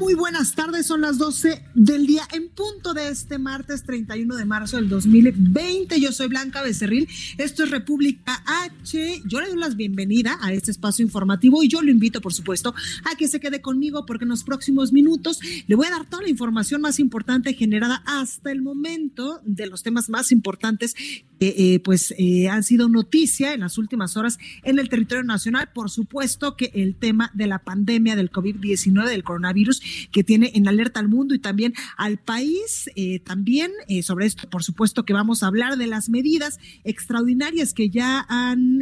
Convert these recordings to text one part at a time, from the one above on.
Muy buenas tardes. Son las 12 del día en punto de este martes 31 de marzo del 2020. Yo soy Blanca Becerril. Esto es República H. Yo le doy la bienvenida a este espacio informativo y yo lo invito, por supuesto, a que se quede conmigo porque en los próximos minutos le voy a dar toda la información más importante generada hasta el momento de los temas más importantes que eh, pues eh, han sido noticia en las últimas horas en el territorio nacional. Por supuesto que el tema de la pandemia del COVID-19, del coronavirus, que tiene en alerta al mundo y también al país. Eh, también sobre esto, por supuesto que vamos a hablar de las medidas extraordinarias que ya han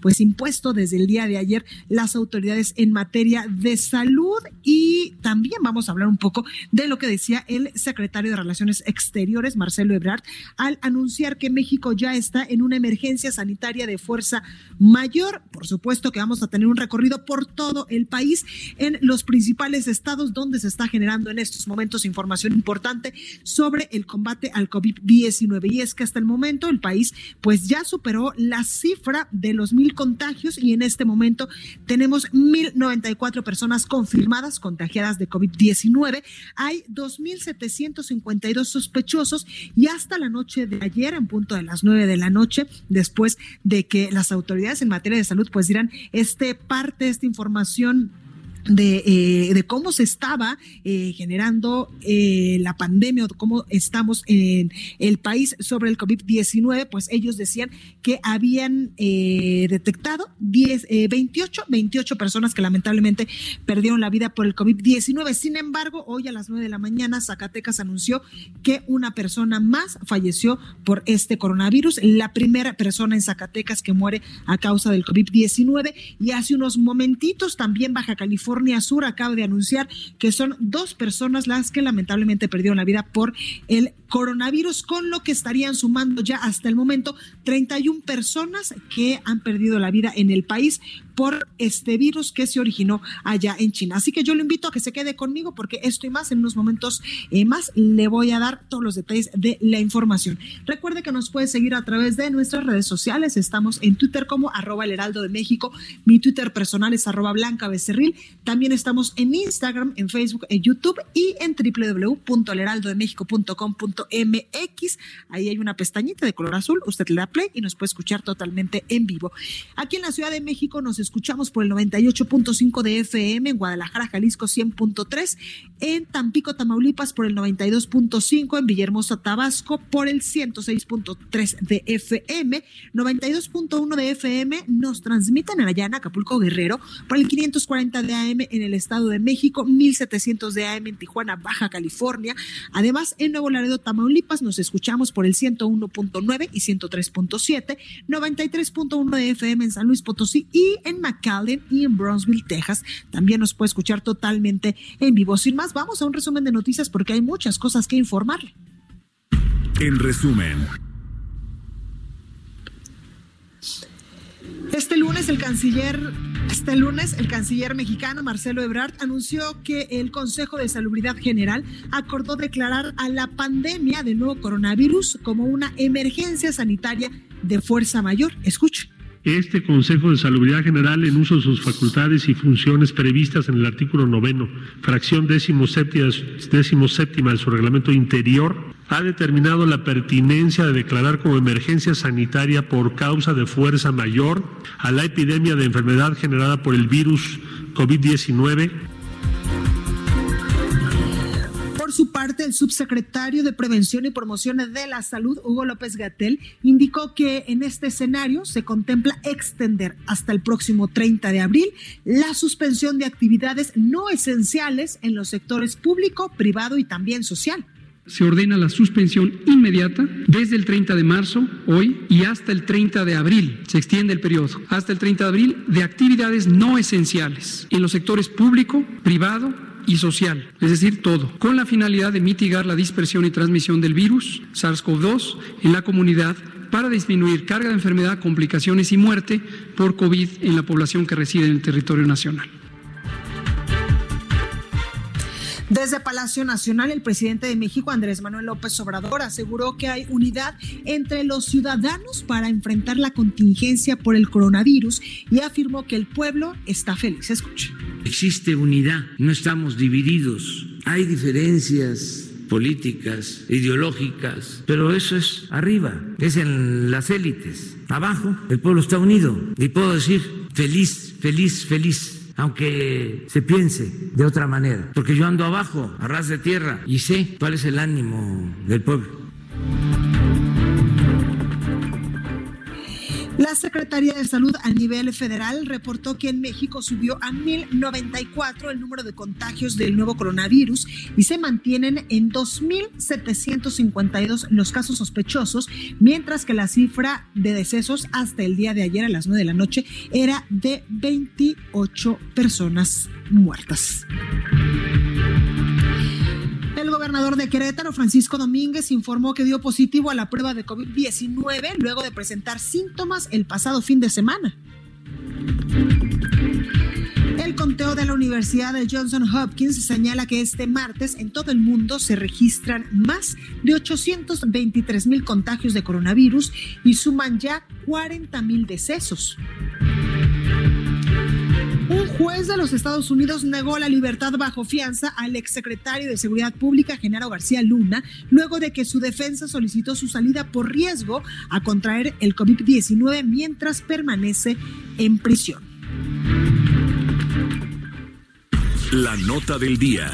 pues impuesto desde el día de ayer las autoridades en materia de salud y también vamos a hablar un poco de lo que decía el secretario de Relaciones Exteriores, Marcelo Ebrard, al anunciar que México ya está en una emergencia sanitaria de fuerza mayor. Por supuesto que vamos a tener un recorrido por todo el país en los principales estados donde se está generando en estos momentos información importante sobre el combate al COVID-19. Y es que hasta el momento el país pues ya superó la cifra de los mil contagios y en este momento tenemos mil noventa y cuatro personas confirmadas contagiadas de COVID-19. Hay dos mil setecientos cincuenta y dos sospechosos y hasta la noche de ayer en punto de las nueve de la noche, después de que las autoridades en materia de salud pues dirán este parte, esta información de, eh, de, cómo se estaba eh, generando eh, la pandemia o cómo estamos en el país sobre el COVID-19, pues ellos decían que habían detectado 10, 28, 28 personas que lamentablemente perdieron la vida por el COVID-19. Sin embargo, hoy a las 9 de la mañana, Zacatecas anunció que una persona más falleció por este coronavirus, la primera persona en Zacatecas que muere a causa del COVID-19 y hace unos momentitos también Baja California California Sur acaba de anunciar que son dos personas las que lamentablemente perdieron la vida por el coronavirus, con lo que estarían sumando ya hasta el momento 31 personas que han perdido la vida en el país por este virus que se originó allá en China. Así que yo lo invito a que se quede conmigo porque esto y más en unos momentos eh, más le voy a dar todos los detalles de la información. Recuerde que nos puede seguir a través de nuestras redes sociales. Estamos en Twitter como arroba el heraldo de México. Mi Twitter personal es arroba blanca becerril. También estamos en Instagram, en Facebook, en YouTube y en www.elheraldodemexico.com.mx. Ahí hay una pestañita de color azul. Usted le da play y nos puede escuchar totalmente en vivo. Aquí en la Ciudad de México nos escuchamos por el 98.5 de FM, en Guadalajara, Jalisco 100.3, en Tampico, Tamaulipas por el 92.5, en Villahermosa, Tabasco por el 106.3 de FM, 92.1 de FM nos transmiten en allá en Acapulco, Guerrero por el 540 de AM en el Estado de México, 1700 de AM en Tijuana, Baja California. Además, en Nuevo Laredo, Tamaulipas nos escuchamos por el 101.9 y 103.7, 93.1 de FM en San Luis Potosí y en McAllen y en Brownsville, Texas. También nos puede escuchar totalmente en vivo. Sin más, vamos a un resumen de noticias porque hay muchas cosas que informarle. En resumen. Este lunes el canciller este lunes, el canciller mexicano Marcelo Ebrard anunció que el Consejo de Salubridad General acordó declarar a la pandemia del nuevo coronavirus como una emergencia sanitaria de fuerza mayor. Escuche este Consejo de Salubridad General, en uso de sus facultades y funciones previstas en el artículo noveno, fracción décimo séptima, décimo séptima de su reglamento interior, ha determinado la pertinencia de declarar como emergencia sanitaria por causa de fuerza mayor a la epidemia de enfermedad generada por el virus COVID-19 su parte, el subsecretario de Prevención y Promoción de la Salud, Hugo López Gatel, indicó que en este escenario se contempla extender hasta el próximo 30 de abril la suspensión de actividades no esenciales en los sectores público, privado y también social. Se ordena la suspensión inmediata desde el 30 de marzo, hoy, y hasta el 30 de abril, se extiende el periodo, hasta el 30 de abril, de actividades no esenciales en los sectores público, privado y social, es decir, todo, con la finalidad de mitigar la dispersión y transmisión del virus SARS-CoV-2 en la comunidad para disminuir carga de enfermedad, complicaciones y muerte por COVID en la población que reside en el territorio nacional. Desde Palacio Nacional, el presidente de México, Andrés Manuel López Obrador, aseguró que hay unidad entre los ciudadanos para enfrentar la contingencia por el coronavirus y afirmó que el pueblo está feliz. Escuche. Existe unidad, no estamos divididos. Hay diferencias políticas, ideológicas, pero eso es arriba, es en las élites. Abajo el pueblo está unido y puedo decir feliz, feliz, feliz aunque se piense de otra manera, porque yo ando abajo, a ras de tierra, y sé cuál es el ánimo del pueblo. La Secretaría de Salud a nivel federal reportó que en México subió a 1.094 el número de contagios del nuevo coronavirus y se mantienen en 2.752 los casos sospechosos, mientras que la cifra de decesos hasta el día de ayer a las 9 de la noche era de 28 personas muertas. El gobernador de Querétaro, Francisco Domínguez, informó que dio positivo a la prueba de COVID-19 luego de presentar síntomas el pasado fin de semana. El conteo de la Universidad de Johnson Hopkins señala que este martes en todo el mundo se registran más de 823 mil contagios de coronavirus y suman ya 40 mil decesos. Juez de los Estados Unidos negó la libertad bajo fianza al exsecretario de Seguridad Pública, Genaro García Luna, luego de que su defensa solicitó su salida por riesgo a contraer el COVID-19 mientras permanece en prisión. La nota del día.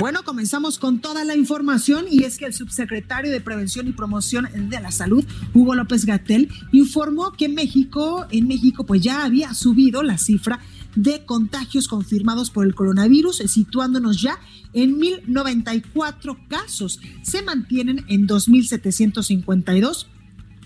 Bueno, comenzamos con toda la información y es que el subsecretario de Prevención y Promoción de la Salud, Hugo López Gatel, informó que México, en México, pues ya había subido la cifra de contagios confirmados por el coronavirus, situándonos ya en 1094 casos. Se mantienen en 2752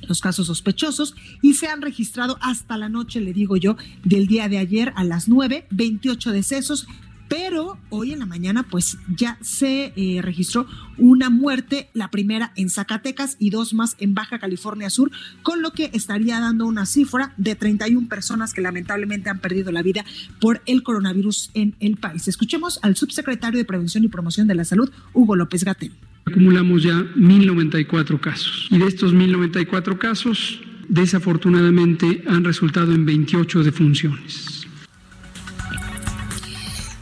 los casos sospechosos y se han registrado hasta la noche, le digo yo, del día de ayer a las 9, 28 decesos, pero hoy en la mañana pues ya se eh, registró una muerte, la primera en Zacatecas y dos más en Baja California Sur, con lo que estaría dando una cifra de 31 personas que lamentablemente han perdido la vida por el coronavirus en el país. Escuchemos al subsecretario de Prevención y Promoción de la Salud, Hugo López Gatel. Acumulamos ya 1094 casos y de estos 1094 casos desafortunadamente han resultado en 28 defunciones.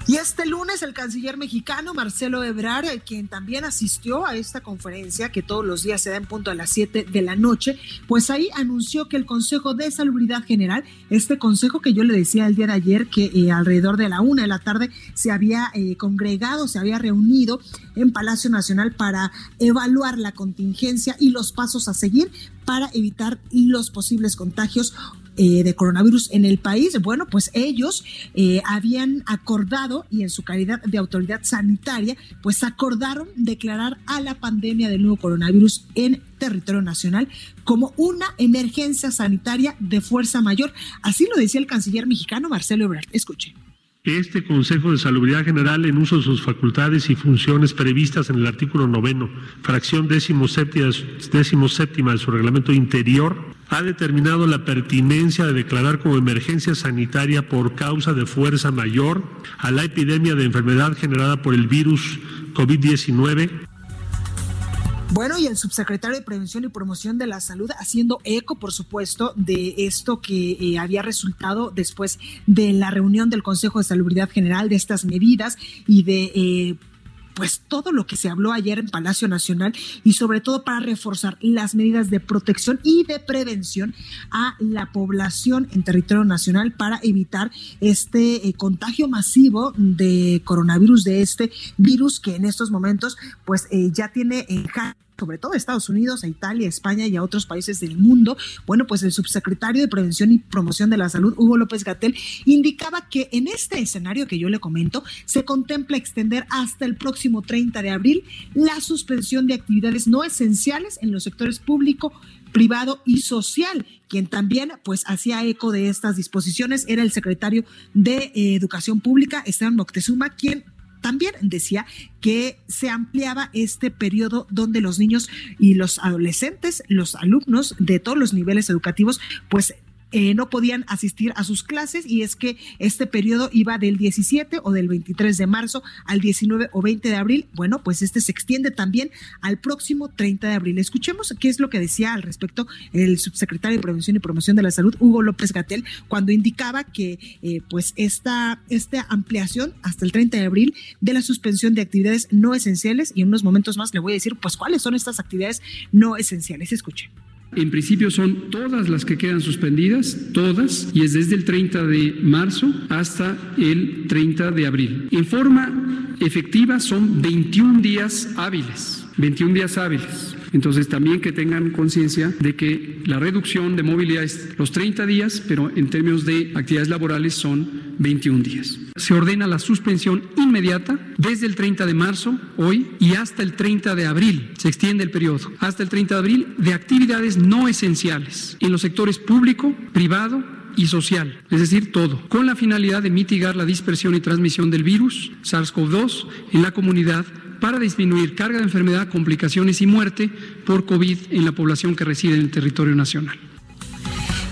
Y este lunes el canciller mexicano Marcelo Ebrard, eh, quien también asistió a esta conferencia que todos los días se da en punto a las 7 de la noche, pues ahí anunció que el Consejo de Salubridad General, este consejo que yo le decía el día de ayer que eh, alrededor de la una de la tarde se había eh, congregado, se había reunido en Palacio Nacional para evaluar la contingencia y los pasos a seguir para evitar los posibles contagios eh, de coronavirus en el país, bueno, pues ellos eh, habían acordado y en su calidad de autoridad sanitaria, pues acordaron declarar a la pandemia del nuevo coronavirus en territorio nacional como una emergencia sanitaria de fuerza mayor. Así lo decía el canciller mexicano Marcelo Ebrard. Escuche este Consejo de Salubridad General, en uso de sus facultades y funciones previstas en el artículo noveno, fracción décimo séptima, de su reglamento interior, ha determinado la pertinencia de declarar como emergencia sanitaria por causa de fuerza mayor a la epidemia de enfermedad generada por el virus COVID-19 bueno, y el subsecretario de Prevención y Promoción de la Salud haciendo eco, por supuesto, de esto que eh, había resultado después de la reunión del Consejo de Salubridad General de estas medidas y de... Eh, pues todo lo que se habló ayer en Palacio Nacional y sobre todo para reforzar las medidas de protección y de prevención a la población en territorio nacional para evitar este eh, contagio masivo de coronavirus, de este virus que en estos momentos pues eh, ya tiene en sobre todo a Estados Unidos, a Italia, España y a otros países del mundo. Bueno, pues el subsecretario de Prevención y Promoción de la Salud, Hugo López Gatel, indicaba que en este escenario que yo le comento, se contempla extender hasta el próximo 30 de abril la suspensión de actividades no esenciales en los sectores público, privado y social. Quien también pues hacía eco de estas disposiciones era el secretario de eh, Educación Pública, Esteban Moctezuma, quien también decía que se ampliaba este periodo donde los niños y los adolescentes, los alumnos de todos los niveles educativos, pues eh, no podían asistir a sus clases y es que este periodo iba del 17 o del 23 de marzo al 19 o 20 de abril. Bueno, pues este se extiende también al próximo 30 de abril. Escuchemos qué es lo que decía al respecto el subsecretario de Prevención y Promoción de la Salud, Hugo López Gatel, cuando indicaba que eh, pues esta, ampliación hasta el 30 de abril de la suspensión de actividades no esenciales y en unos momentos más le voy a decir pues cuáles son estas actividades no esenciales. Escuche. En principio son todas las que quedan suspendidas, todas, y es desde el 30 de marzo hasta el 30 de abril. En forma efectiva son 21 días hábiles, 21 días hábiles. Entonces también que tengan conciencia de que la reducción de movilidad es los 30 días, pero en términos de actividades laborales son 21 días. Se ordena la suspensión inmediata desde el 30 de marzo, hoy, y hasta el 30 de abril. Se extiende el periodo hasta el 30 de abril de actividades no esenciales en los sectores público, privado, y social, es decir, todo, con la finalidad de mitigar la dispersión y transmisión del virus SARS-CoV-2 en la comunidad para disminuir carga de enfermedad, complicaciones y muerte por COVID en la población que reside en el territorio nacional.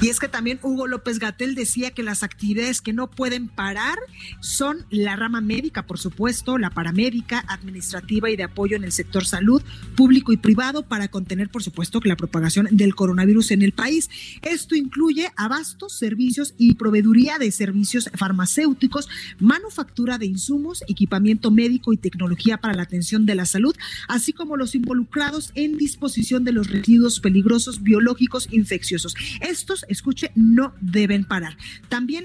Y es que también Hugo López Gatel decía que las actividades que no pueden parar son la rama médica, por supuesto, la paramédica, administrativa y de apoyo en el sector salud, público y privado, para contener, por supuesto, la propagación del coronavirus en el país. Esto incluye abastos, servicios y proveeduría de servicios farmacéuticos, manufactura de insumos, equipamiento médico y tecnología para la atención de la salud, así como los involucrados en disposición de los residuos peligrosos biológicos infecciosos. Estos escuche, no deben parar. También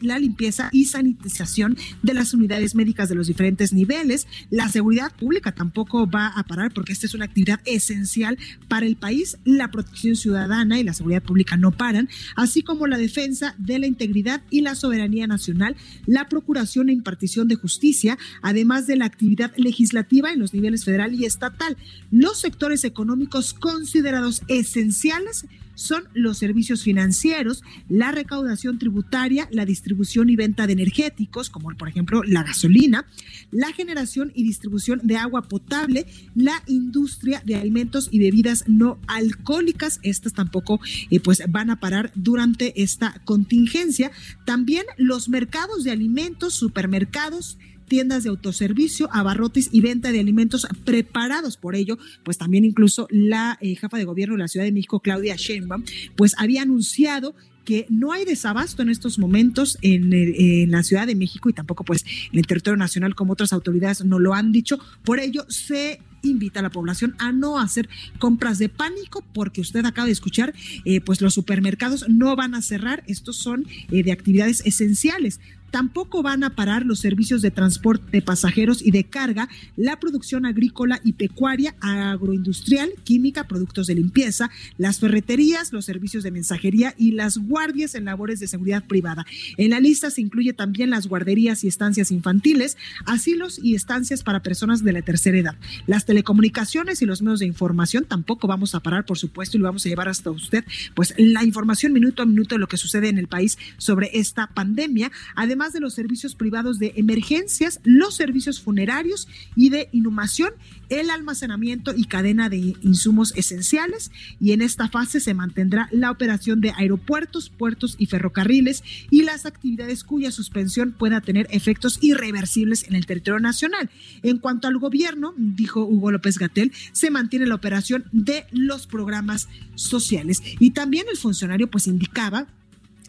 la, limpieza y sanitización de las unidades médicas de los diferentes niveles. La seguridad pública tampoco va a parar porque esta es una actividad esencial para el país. La protección ciudadana y la seguridad pública no paran, así como la defensa de la integridad y la soberanía nacional, la procuración e impartición de justicia, además de la actividad legislativa en los niveles federal y estatal. Los sectores económicos considerados esenciales son los servicios financieros, la recaudación tributaria, la distribución y venta de energéticos, como por ejemplo la gasolina, la generación y distribución de agua potable, la industria de alimentos y bebidas no alcohólicas. Estas tampoco eh, pues van a parar durante esta contingencia. También los mercados de alimentos, supermercados, tiendas de autoservicio, abarrotes y venta de alimentos preparados. Por ello, pues también incluso la eh, jefa de gobierno de la Ciudad de México, Claudia Sheinbaum, pues había anunciado que no hay desabasto en estos momentos en, la Ciudad de México y tampoco pues en el territorio nacional como otras autoridades no lo han dicho. Por ello se invita a la población a no hacer compras de pánico porque usted acaba de escuchar, eh, pues los supermercados no van a cerrar, estos son eh, de actividades esenciales. Tampoco van a parar los servicios de transporte de pasajeros y de carga, la producción agrícola y pecuaria, agroindustrial, química, productos de limpieza, las ferreterías, los servicios de mensajería y las guardias en labores de seguridad privada. En la lista se incluye también las guarderías y estancias infantiles, asilos y estancias para personas de la tercera edad. Las telecomunicaciones y los medios de información tampoco vamos a parar, por supuesto, y lo vamos a llevar hasta usted, pues la información minuto a minuto de lo que sucede en el país sobre esta pandemia. Además, de los servicios privados de emergencias, los servicios funerarios y de inhumación, el almacenamiento y cadena de insumos esenciales. Y en esta fase se mantendrá la operación de aeropuertos, puertos y ferrocarriles y las actividades cuya suspensión pueda tener efectos irreversibles en el territorio nacional. En cuanto al gobierno, dijo Hugo López Gatel, se mantiene la operación de los programas sociales. Y también el funcionario pues indicaba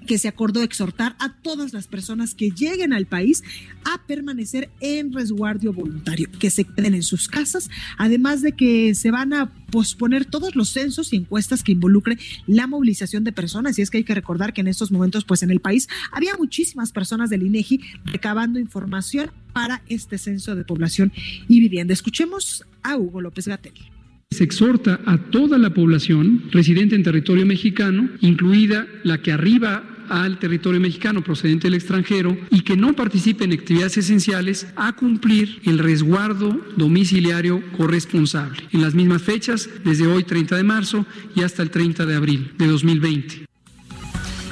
que se acordó exhortar a todas las personas que lleguen al país a permanecer en resguardo voluntario, que se queden en sus casas, además de que se van a posponer todos los censos y encuestas que involucren la movilización de personas. Y es que hay que recordar que en estos momentos, pues en el país había muchísimas personas del INEGI recabando información para este censo de población y vivienda. Escuchemos a Hugo López Gatel se exhorta a toda la población residente en territorio mexicano, incluida la que arriba al territorio mexicano procedente del extranjero y que no participe en actividades esenciales a cumplir el resguardo domiciliario corresponsable en las mismas fechas desde hoy 30 de marzo y hasta el 30 de abril de 2020.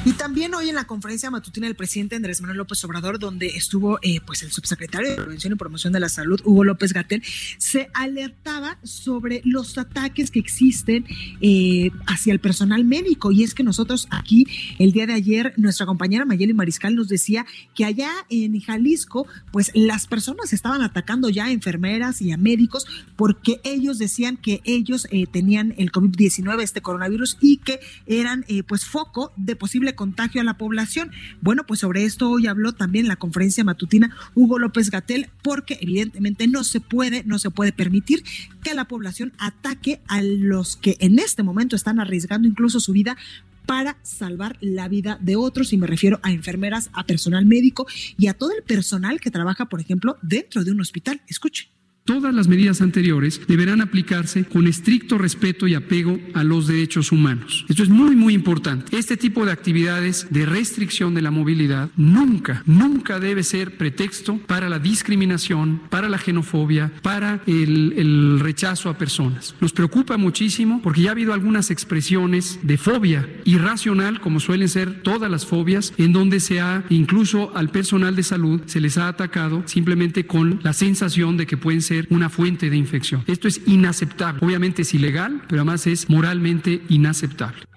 Y también hoy en la conferencia matutina del presidente Andrés Manuel López Obrador, donde estuvo eh, pues el subsecretario de Prevención y Promoción de la Salud, Hugo López Gatel, se alertaba sobre los ataques que existen eh, hacia el personal médico. Y es que nosotros aquí, el día de ayer, nuestra compañera Mayeli Mariscal nos decía que allá en Jalisco, pues las personas estaban atacando ya a enfermeras y a médicos porque ellos decían que ellos eh, tenían el COVID-19, este coronavirus, y que eran pues foco de posible contagio a la población. Bueno, pues sobre esto hoy habló también la conferencia matutina Hugo López Gatel, porque evidentemente no se puede, no se puede permitir que la población ataque a los que en este momento están arriesgando incluso su vida para salvar la vida de otros y me refiero a enfermeras, a personal médico y a todo el personal que trabaja, por ejemplo, dentro de un hospital. Escuche. Todas las medidas anteriores deberán aplicarse con estricto respeto y apego a los derechos humanos. Esto es muy, muy importante. Este tipo de actividades de restricción de la movilidad nunca, nunca debe ser pretexto para la discriminación, para la xenofobia, para el, el rechazo a personas. Nos preocupa muchísimo porque ya ha habido algunas expresiones de fobia irracional, como suelen ser todas las fobias, en donde se ha, incluso al personal de salud, se les ha atacado simplemente con la sensación de que pueden ser una fuente de infección. Esto es inaceptable. Obviamente es ilegal, pero además es moralmente inaceptable.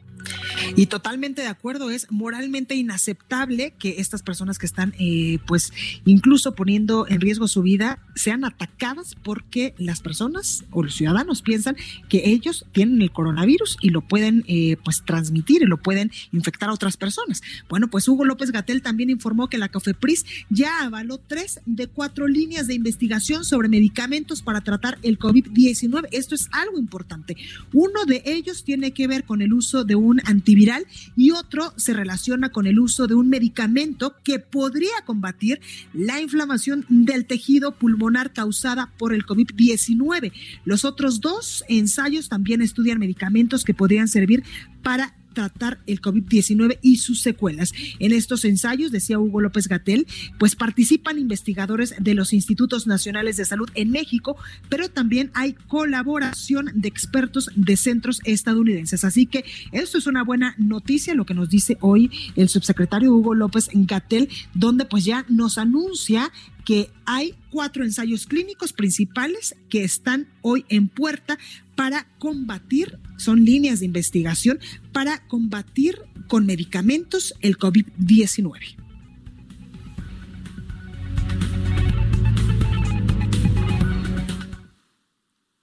Y totalmente de acuerdo, es moralmente inaceptable que estas personas que están, eh, pues, incluso poniendo en riesgo su vida, sean atacadas porque las personas o los ciudadanos piensan que ellos tienen el coronavirus y lo pueden, eh, pues, transmitir y lo pueden infectar a otras personas. Bueno, pues Hugo López Gatel también informó que la COFEPRIS ya avaló tres de cuatro líneas de investigación sobre medicamentos para tratar el COVID-19. Esto es algo importante. Uno de ellos tiene que ver con el uso de un antiviral y otro se relaciona con el uso de un medicamento que podría combatir la inflamación del tejido pulmonar causada por el COVID-19. Los otros dos ensayos también estudian medicamentos que podrían servir para tratar el COVID-19 y sus secuelas. En estos ensayos, decía Hugo López Gatel, pues participan investigadores de los Institutos Nacionales de Salud en México, pero también hay colaboración de expertos de centros estadounidenses. Así que esto es una buena noticia, lo que nos dice hoy el subsecretario Hugo López Gatel, donde pues ya nos anuncia que hay cuatro ensayos clínicos principales que están hoy en puerta para combatir, son líneas de investigación para combatir con medicamentos el COVID-19.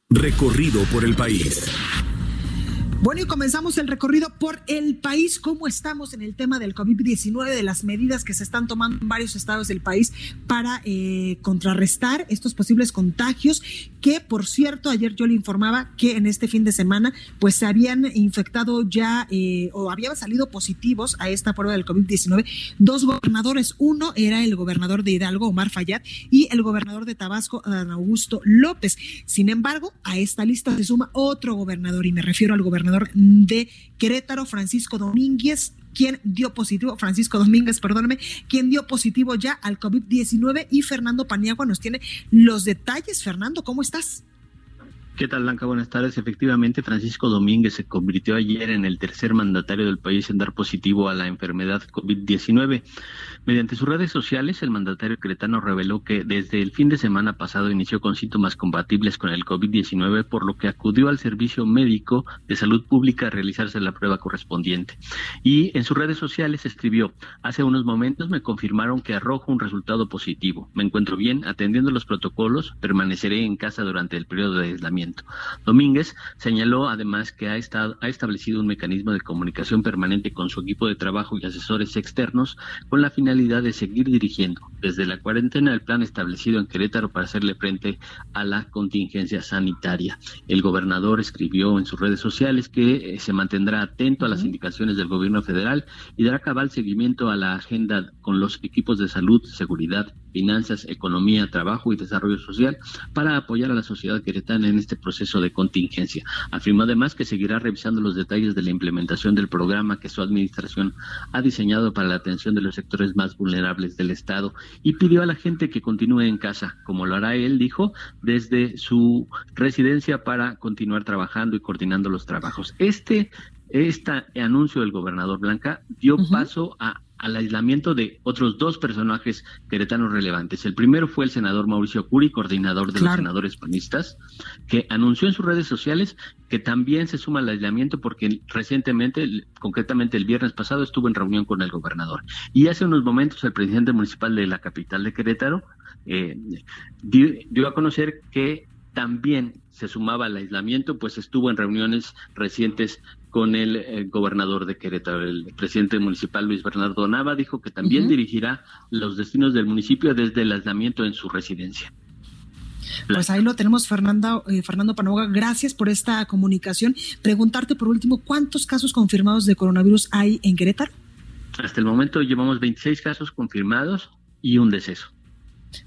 Recorrido por el país. Bueno, y comenzamos el recorrido por el país. ¿Cómo estamos en el tema del COVID-19, de las medidas que se están tomando en varios estados del país para eh, contrarrestar estos posibles contagios? Que, por cierto, ayer yo le informaba que en este fin de semana, pues se habían infectado ya eh, o habían salido positivos a esta prueba del COVID-19 dos gobernadores. Uno era el gobernador de Hidalgo, Omar Fayad, y el gobernador de Tabasco, Augusto López. Sin embargo, a esta lista se suma otro gobernador, y me refiero al gobernador de Querétaro, Francisco Domínguez, quien dio positivo, Francisco Domínguez, perdóname, quien dio positivo ya al COVID-19 y Fernando Paniagua nos tiene los detalles. Fernando, ¿cómo estás? ¿Qué tal, Blanca? Buenas tardes. Efectivamente, Francisco Domínguez se convirtió ayer en el tercer mandatario del país en dar positivo a la enfermedad COVID-19. Mediante sus redes sociales, el mandatario cretano reveló que desde el fin de semana pasado inició con síntomas compatibles con el COVID-19, por lo que acudió al Servicio Médico de Salud Pública a realizarse la prueba correspondiente. Y en sus redes sociales escribió, hace unos momentos me confirmaron que arrojo un resultado positivo. Me encuentro bien, atendiendo los protocolos, permaneceré en casa durante el periodo de aislamiento Domínguez señaló además que ha, estado, ha establecido un mecanismo de comunicación permanente con su equipo de trabajo y asesores externos con la finalidad de seguir dirigiendo desde la cuarentena el plan establecido en Querétaro para hacerle frente a la contingencia sanitaria. El gobernador escribió en sus redes sociales que eh, se mantendrá atento a las indicaciones del gobierno federal y dará cabal seguimiento a la agenda con los equipos de salud, seguridad, finanzas, economía, trabajo y desarrollo social para apoyar a la sociedad queretana en este proceso de contingencia. Afirmó además que seguirá revisando los detalles de la implementación del programa que su administración ha diseñado para la atención de los sectores más vulnerables del Estado y pidió a la gente que continúe en casa, como lo hará él, dijo, desde su residencia para continuar trabajando y coordinando los trabajos. Este, este anuncio del gobernador Blanca dio paso a al aislamiento de otros dos personajes queretanos relevantes. El primero fue el senador Mauricio Curi, coordinador de los senadores panistas, que anunció en sus redes sociales que también se suma al aislamiento porque recientemente, concretamente el viernes pasado, estuvo en reunión con el gobernador. Y hace unos momentos el presidente municipal de la capital de Querétaro eh, dio a conocer que también se sumaba al aislamiento, pues estuvo en reuniones recientes con el, gobernador de Querétaro. El presidente municipal Luis Bernardo Nava dijo que también dirigirá los destinos del municipio desde el aislamiento en su residencia. Pues ahí lo tenemos, Fernando, eh, Fernando Panoga. Gracias por esta comunicación. Preguntarte por último, ¿cuántos casos confirmados de coronavirus hay en Querétaro? Hasta el momento llevamos 26 casos confirmados y un deceso.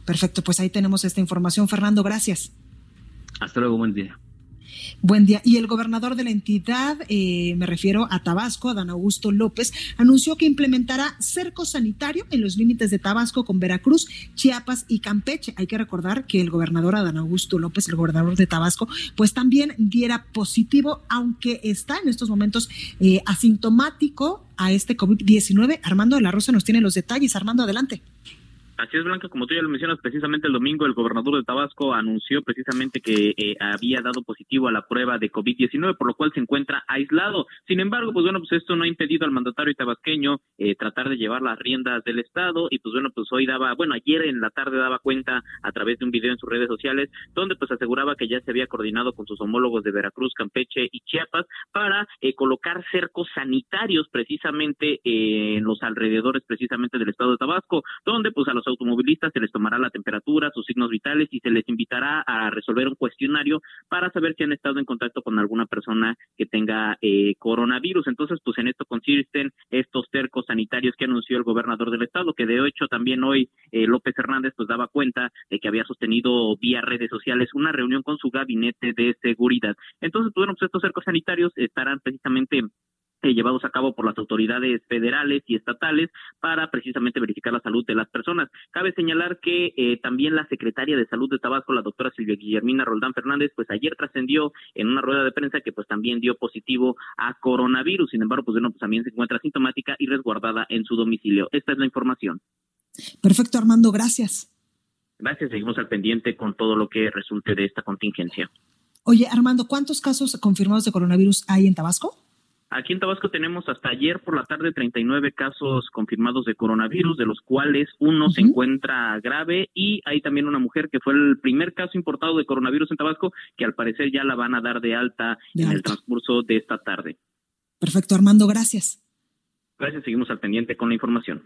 Perfecto, pues ahí tenemos esta información. Fernando, gracias. Hasta luego, buen día. Buen día. Y el gobernador de la entidad, eh, me refiero a Tabasco, Adán Augusto López, anunció que implementará cerco sanitario en los límites de Tabasco con Veracruz, Chiapas y Campeche. Hay que recordar que el gobernador Adán Augusto López, el gobernador de Tabasco, pues también diera positivo, aunque está en estos momentos eh, asintomático a este COVID-19. Armando de la Rosa nos tiene los detalles. Armando, adelante. Así es, Blanca, como tú ya lo mencionas, precisamente el domingo el gobernador de Tabasco anunció precisamente que eh, había dado positivo a la prueba de COVID-19, por lo cual se encuentra aislado. Sin embargo, pues bueno, pues esto no ha impedido al mandatario tabasqueño eh, tratar de llevar las riendas del Estado y pues bueno, pues hoy daba, bueno, ayer en la tarde daba cuenta a través de un video en sus redes sociales donde pues aseguraba que ya se había coordinado con sus homólogos de Veracruz, Campeche y Chiapas para eh, colocar cercos sanitarios precisamente en los alrededores precisamente del Estado de Tabasco, donde pues a los automovilistas se les tomará la temperatura, sus signos vitales y se les invitará a resolver un cuestionario para saber si han estado en contacto con alguna persona que tenga eh, coronavirus. Entonces, pues en esto consisten estos cercos sanitarios que anunció el gobernador del estado, que de hecho también hoy eh, López Hernández pues daba cuenta de que había sostenido vía redes sociales una reunión con su gabinete de seguridad. Entonces, pues, bueno, pues estos cercos sanitarios estarán precisamente llevados a cabo por las autoridades federales y estatales para precisamente verificar la salud de las personas. Cabe señalar que eh, también la secretaria de Salud de Tabasco, la doctora Silvia Guillermina Roldán Fernández, pues ayer trascendió en una rueda de prensa que pues también dio positivo a coronavirus. Sin embargo, pues bueno, pues también se encuentra sintomática y resguardada en su domicilio. Esta es la información. Perfecto, Armando, gracias. Gracias, seguimos al pendiente con todo lo que resulte de esta contingencia. Oye, Armando, ¿cuántos casos confirmados de coronavirus hay en Tabasco? Aquí en Tabasco tenemos hasta ayer por la tarde 39 casos confirmados de coronavirus, de los cuales uno se encuentra grave y hay también una mujer que fue el primer caso importado de coronavirus en Tabasco, que al parecer ya la van a dar de alta en el transcurso de esta tarde. Perfecto, Armando, gracias. Gracias, seguimos al pendiente con la información.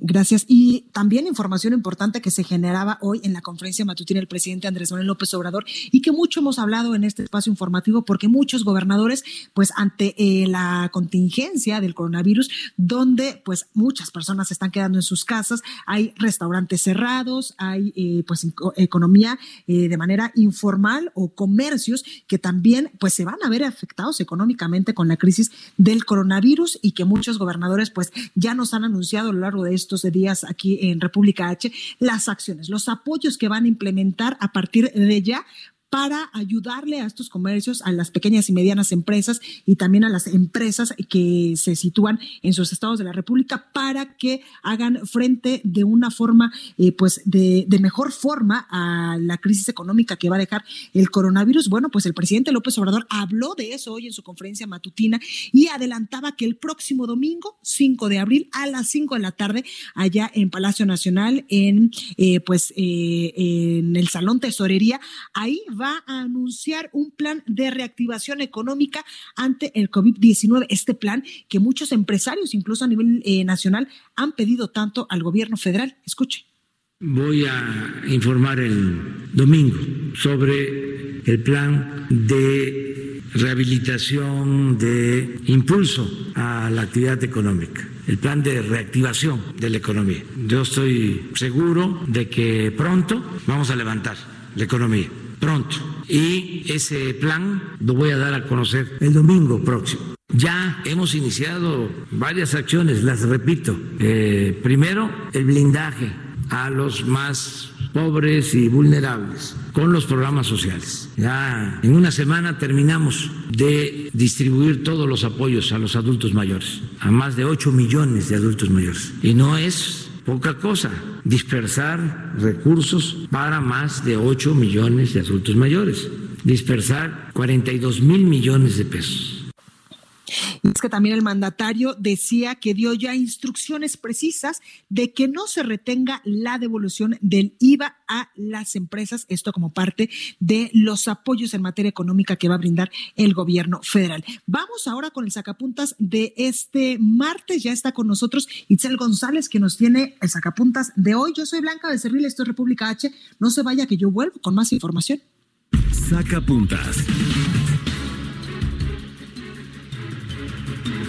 Gracias. Y también información importante que se generaba hoy en la conferencia matutina del presidente Andrés Manuel López Obrador y que mucho hemos hablado en este espacio informativo porque muchos gobernadores, pues ante eh, la contingencia del coronavirus, donde pues muchas personas se están quedando en sus casas, hay restaurantes cerrados, hay eh, pues economía eh, de manera informal o comercios que también pues se van a ver afectados económicamente con la crisis del coronavirus y que muchos gobernadores pues ya nos han anunciado a lo largo de esto estos días aquí en República H, las acciones, los apoyos que van a implementar a partir de ya para ayudarle a estos comercios, a las pequeñas y medianas empresas y también a las empresas que se sitúan en sus estados de la República para que hagan frente de una forma, eh, pues de, de, mejor forma a la crisis económica que va a dejar el coronavirus. Bueno, pues el presidente López Obrador habló de eso hoy en su conferencia matutina y adelantaba que el próximo domingo, 5 de abril, a las 5 de la tarde, allá en Palacio Nacional, en, eh, pues, eh, en el Salón Tesorería, ahí va a anunciar un plan de reactivación económica ante el COVID-19. Este plan que muchos empresarios, incluso a nivel eh, nacional, han pedido tanto al gobierno federal. Escuche. Voy a informar el domingo sobre el plan de rehabilitación, de impulso a la actividad económica el plan de reactivación de la economía. Yo estoy seguro de que pronto vamos a levantar la economía, pronto. Y ese plan lo voy a dar a conocer el domingo próximo. Ya hemos iniciado varias acciones, las repito. Eh, primero, el blindaje a los más pobres y vulnerables con los programas sociales. Ya en una semana terminamos de distribuir todos los apoyos a los adultos mayores, a más de 8 millones de adultos mayores. Y no es poca cosa. Dispersar recursos para más de 8 millones de adultos mayores, dispersar 42 mil millones de pesos es que también el mandatario decía que dio ya instrucciones precisas de que no se retenga la devolución del IVA a las empresas, esto como parte de los apoyos en materia económica que va a brindar el gobierno federal. Vamos ahora con el sacapuntas de este martes. Ya está con nosotros Itzel González, que nos tiene el sacapuntas de hoy. Yo soy Blanca Becerril, esto es República H. No se vaya que yo vuelvo con más información. Sacapuntas.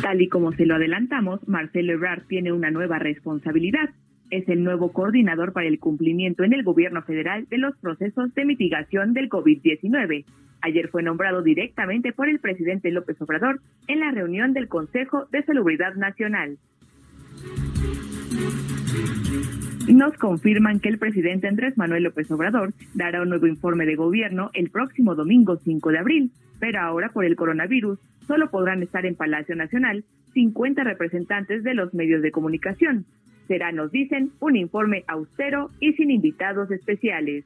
Tal y como se lo adelantamos, Marcelo Ebrard tiene una nueva responsabilidad. Es el nuevo coordinador para el cumplimiento en el gobierno federal de los procesos de mitigación del COVID-19. Ayer fue nombrado directamente por el presidente López Obrador en la reunión del Consejo de Salubridad Nacional. Nos confirman que el presidente Andrés Manuel López Obrador dará un nuevo informe de gobierno el próximo domingo 5 de abril, pero ahora por el coronavirus solo podrán estar en Palacio Nacional 50 representantes de los medios de comunicación. Será, nos dicen, un informe austero y sin invitados especiales.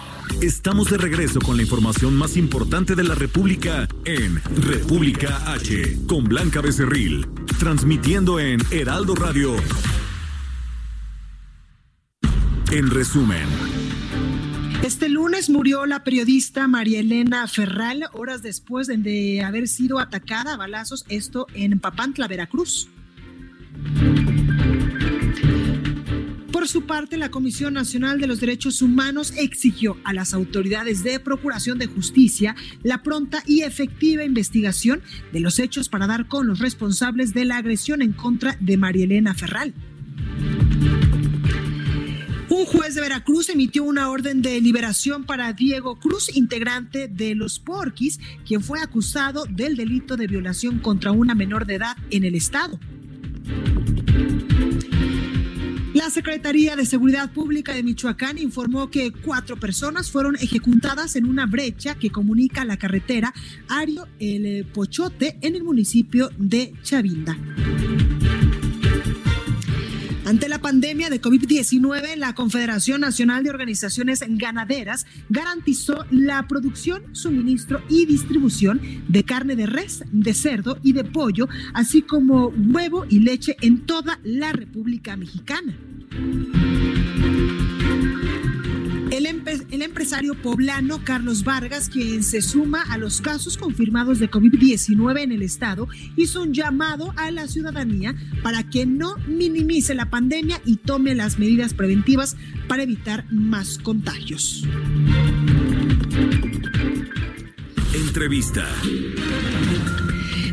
Estamos de regreso con la información más importante de la República en República H, con Blanca Becerril, transmitiendo en Heraldo Radio. En resumen. Este lunes murió la periodista María Elena Ferral, horas después de haber sido atacada a balazos, esto en Papantla, Veracruz. Por su parte, la Comisión Nacional de los Derechos Humanos exigió a las autoridades de Procuración de Justicia la pronta y efectiva investigación de los hechos para dar con los responsables de la agresión en contra de María Elena Ferral. Un juez de Veracruz emitió una orden de liberación para Diego Cruz, integrante de los Porquis, quien fue acusado del delito de violación contra una menor de edad en el estado. La Secretaría de Seguridad Pública de Michoacán informó que cuatro personas fueron ejecutadas en una brecha que comunica la carretera Ario El Pochote en el municipio de Chavinda. Ante la pandemia de COVID-19, la Confederación Nacional de Organizaciones Ganaderas garantizó la producción, suministro y distribución de carne de res, de cerdo y de pollo, así como huevo y leche en toda la República Mexicana. El, empresario poblano Carlos Vargas, quien se suma a los casos confirmados de COVID-19 en el estado, hizo un llamado a la ciudadanía para que no minimice la pandemia y tome las medidas preventivas para evitar más contagios. Entrevista.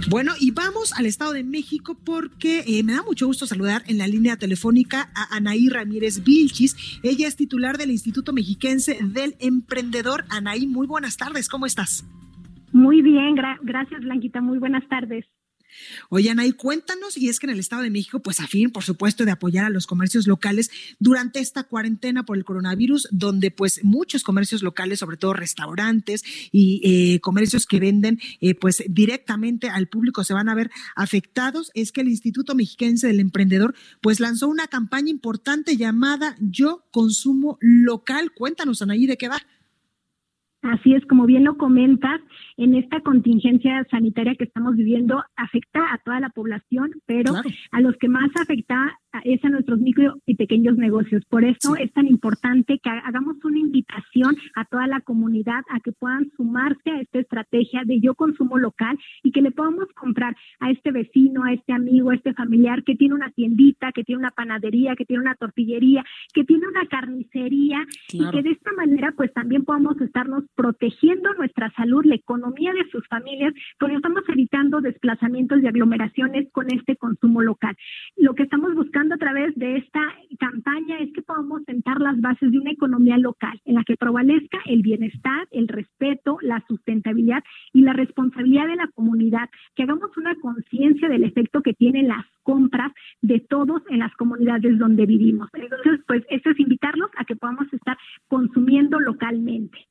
Bueno, y vamos al Estado de México porque eh, me da mucho gusto saludar en la línea telefónica a Anaí Ramírez Vilchis. Ella es titular del Instituto Mexiquense del Emprendedor. Anaí, muy buenas tardes, ¿cómo estás? Muy bien, gracias Blanquita, muy buenas tardes. Oye, Anaí, cuéntanos, y es que en el Estado de México, pues a fin, por supuesto, de apoyar a los comercios locales durante esta cuarentena por el coronavirus, donde pues muchos comercios locales, sobre todo restaurantes y eh, comercios que venden eh, pues directamente al público se van a ver afectados, es que el Instituto Mexiquense del Emprendedor pues lanzó una campaña importante llamada Yo Consumo Local. Cuéntanos, Anaí, ¿de qué va? Así es, como bien lo comentas, en esta contingencia sanitaria que estamos viviendo afecta a toda la población, pero a los que más afecta es a nuestros micro y pequeños negocios. Por eso es tan importante que hagamos una invitación a toda la comunidad a que puedan sumarse a esta estrategia de yo consumo local y que le podamos comprar a este vecino, a este amigo, a este familiar que tiene una tiendita, que tiene una panadería, que tiene una tortillería, que tiene una carnicería y que de esta manera pues también podamos estarnos protegiendo nuestra salud, la economía de sus familias, porque estamos evitando desplazamientos y aglomeraciones con este consumo local. Lo que estamos buscando a través de esta campaña es que podamos sentar las bases de una economía local en la que prevalezca el bienestar, el respeto, la sustentabilidad y la responsabilidad de la comunidad, que hagamos una conciencia del efecto que tienen las compras de todos en las comunidades donde vivimos. Entonces, pues esto es invitarlos a que podamos estar consumiendo localmente.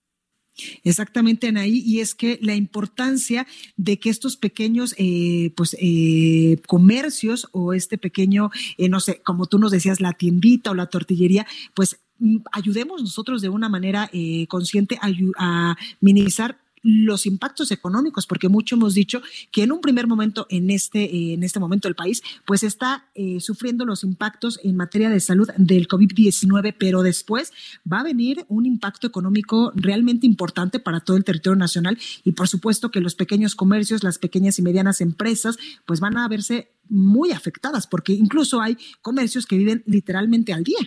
Exactamente, Anaí, y es que la importancia de que estos pequeños eh, pues eh, comercios o este pequeño, eh, no sé, como tú nos decías, la tiendita o la tortillería, pues mm, ayudemos nosotros de una manera consciente a, a minimizar los impactos económicos, porque mucho hemos dicho que en un primer momento, en este, en este momento el país, pues está eh, sufriendo los impactos en materia de salud del COVID-19, pero después va a venir un impacto económico realmente importante para todo el territorio nacional y por supuesto que los pequeños comercios, las pequeñas y medianas empresas, pues van a verse muy afectadas, porque incluso hay comercios que viven literalmente al día.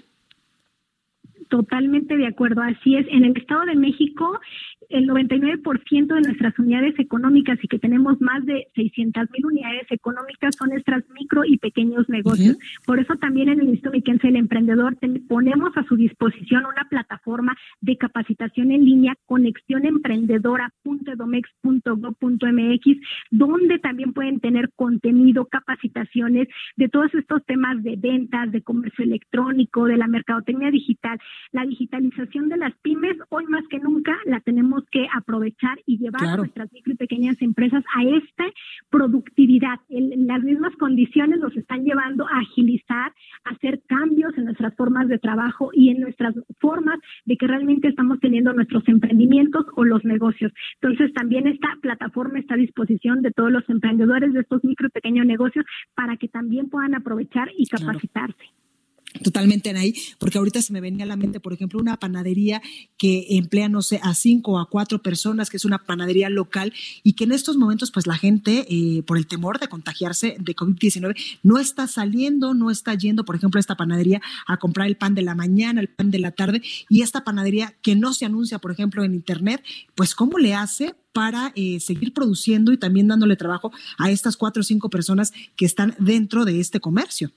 Totalmente de acuerdo, así es. En el Estado de México el 99% de nuestras unidades económicas y que tenemos más de 600 mil unidades económicas son nuestras micro y pequeños negocios. Por eso también en el Instituto Miquense del Emprendedor ponemos a su disposición una plataforma de capacitación en línea, conexionemprendedora.edomex.gov.mx, donde también pueden tener contenido, capacitaciones de todos estos temas de ventas, de comercio electrónico, de la mercadotecnia digital. La digitalización de las pymes, hoy más que nunca la tenemos que aprovechar y llevar nuestras micro y pequeñas empresas a esta productividad. Las mismas condiciones nos están llevando a agilizar, a hacer cambios en nuestras formas de trabajo y en nuestras formas de que realmente estamos teniendo nuestros emprendimientos o los negocios. Entonces, también esta plataforma está a disposición de todos los emprendedores de estos micro y pequeños negocios para que también puedan aprovechar y capacitarse. Totalmente, ahí, porque ahorita se me venía a la mente, por ejemplo, una panadería que emplea, no sé, a cinco o a cuatro personas, que es una panadería local, y que en estos momentos, pues la gente, eh, por el temor de contagiarse de COVID-19, no está saliendo, no está yendo, por ejemplo, a esta panadería a comprar el pan de la mañana, el pan de la tarde, y esta panadería que no se anuncia, por ejemplo, en Internet, pues ¿cómo le hace para eh, seguir produciendo y también dándole trabajo a estas cuatro o cinco personas que están dentro de este comercio?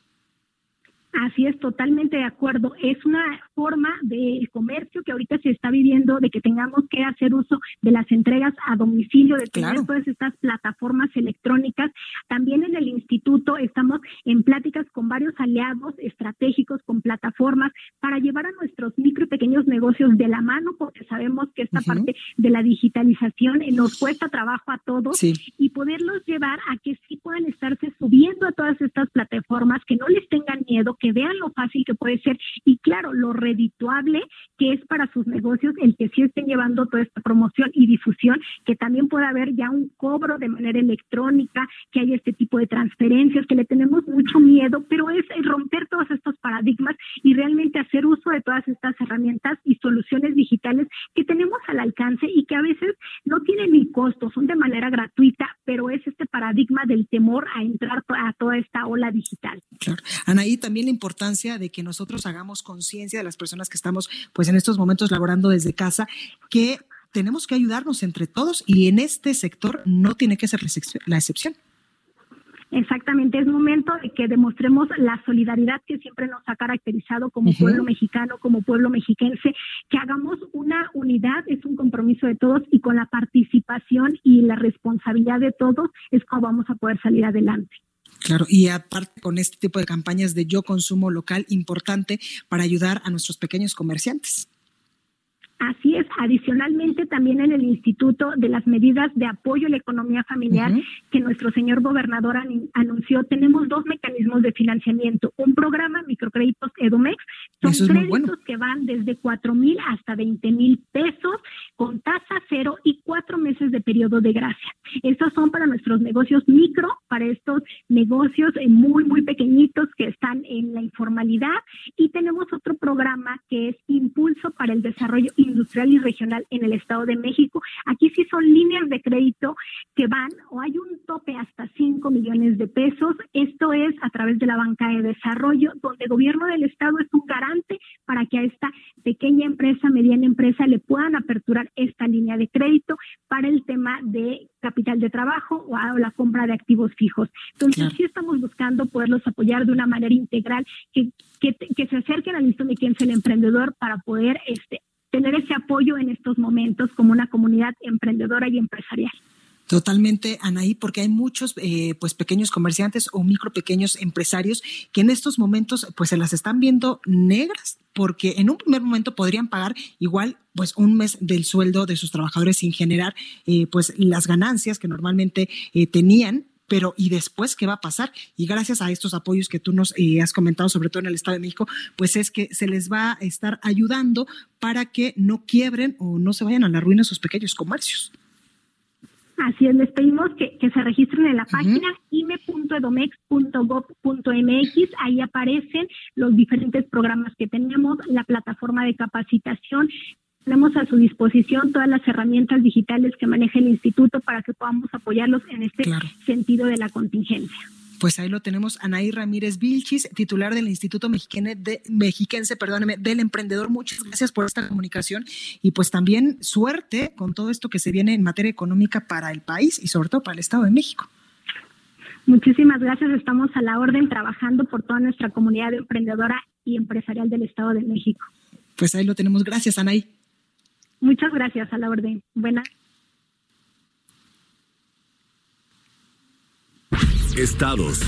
Así es, totalmente de acuerdo. Es una forma de comercio que ahorita se está viviendo, de que tengamos que hacer uso de las entregas a domicilio, de tener todas estas plataformas electrónicas. También en el instituto estamos en pláticas con varios aliados estratégicos, con plataformas, para llevar a nuestros micro y pequeños negocios de la mano, porque sabemos que esta parte de la digitalización nos cuesta trabajo a todos, y poderlos llevar a que puedan estarse subiendo a todas estas plataformas, que no les tengan miedo, que vean lo fácil que puede ser. Y claro, lo redituable que es para sus negocios el que sí estén llevando toda esta promoción y difusión, que también pueda haber ya un cobro de manera electrónica, que haya este tipo de transferencias, que le tenemos mucho miedo, pero es romper todos estos paradigmas y realmente hacer uso de todas estas herramientas y soluciones digitales que tenemos al alcance y que a veces no tienen ni costo, son de manera gratuita, pero es este paradigma del temor a entrar a toda esta ola digital. Claro. Anaí, también importancia de que nosotros hagamos conciencia de las personas que estamos pues en estos momentos laborando desde casa, que tenemos que ayudarnos entre todos y en este sector no tiene que ser la excepción. Exactamente, es momento de que demostremos la solidaridad que siempre nos ha caracterizado como pueblo mexicano, como pueblo mexiquense, que hagamos una unidad, es un compromiso de todos y con la participación y la responsabilidad de todos es como vamos a poder salir adelante. Claro, y aparte con este tipo de campañas de yo consumo local importante para ayudar a nuestros pequeños comerciantes. Así es, adicionalmente también en el Instituto de las Medidas de Apoyo a la Economía Familiar que nuestro señor gobernador anunció, tenemos dos mecanismos de financiamiento. Un programa, microcréditos Edumex, son créditos que van desde cuatro mil hasta 20 mil pesos con tasa cero y cuatro meses de periodo de gracia. Estos son para nuestros negocios micro, para estos negocios eh, muy, muy pequeñitos que están en la informalidad. Y tenemos otro programa que es Impulso para el Desarrollo industrial y regional en el Estado de México. Aquí sí son líneas de crédito que van o hay un tope hasta 5 millones de pesos. Esto es a través de la banca de desarrollo, donde el gobierno del Estado es un garante para que a esta pequeña empresa, mediana empresa, le puedan aperturar esta línea de crédito para el tema de capital de trabajo o la compra de activos fijos. Entonces, sí estamos buscando poderlos apoyar de una manera integral, que, que, que se acerquen al listo de quién es el emprendedor para poder este, tener ese apoyo en estos momentos como una comunidad emprendedora y empresarial. Totalmente, Anaí, porque hay muchos eh, pues pequeños comerciantes o micro pequeños empresarios que en estos momentos pues se las están viendo negras porque en un primer momento podrían pagar igual pues un mes del sueldo de sus trabajadores sin generar eh, pues las ganancias que normalmente eh, tenían pero ¿y después qué va a pasar? Y gracias a estos apoyos que tú nos eh, has comentado, sobre todo en el Estado de México, pues es que se les va a estar ayudando para que no quiebren o no se vayan a la ruina sus pequeños comercios. Así es, les pedimos que, se registren en la página ime.edomex.gov.mx. Ahí aparecen los diferentes programas que tenemos, la plataforma de capacitación, tenemos a su disposición todas las herramientas digitales que maneja el instituto para que podamos apoyarlos en este sentido de la contingencia. Pues ahí lo tenemos, Anaí Ramírez Vilchis, titular del Instituto Mexicane de, Mexiquense, perdóneme, del Emprendedor. Muchas gracias por esta comunicación y pues también suerte con todo esto que se viene en materia económica para el país y sobre todo para el Estado de México. Muchísimas gracias, estamos a la orden trabajando por toda nuestra comunidad emprendedora y empresarial del Estado de México. Pues ahí lo tenemos, gracias Anaí. Muchas gracias a la orden. Buenas. Estados.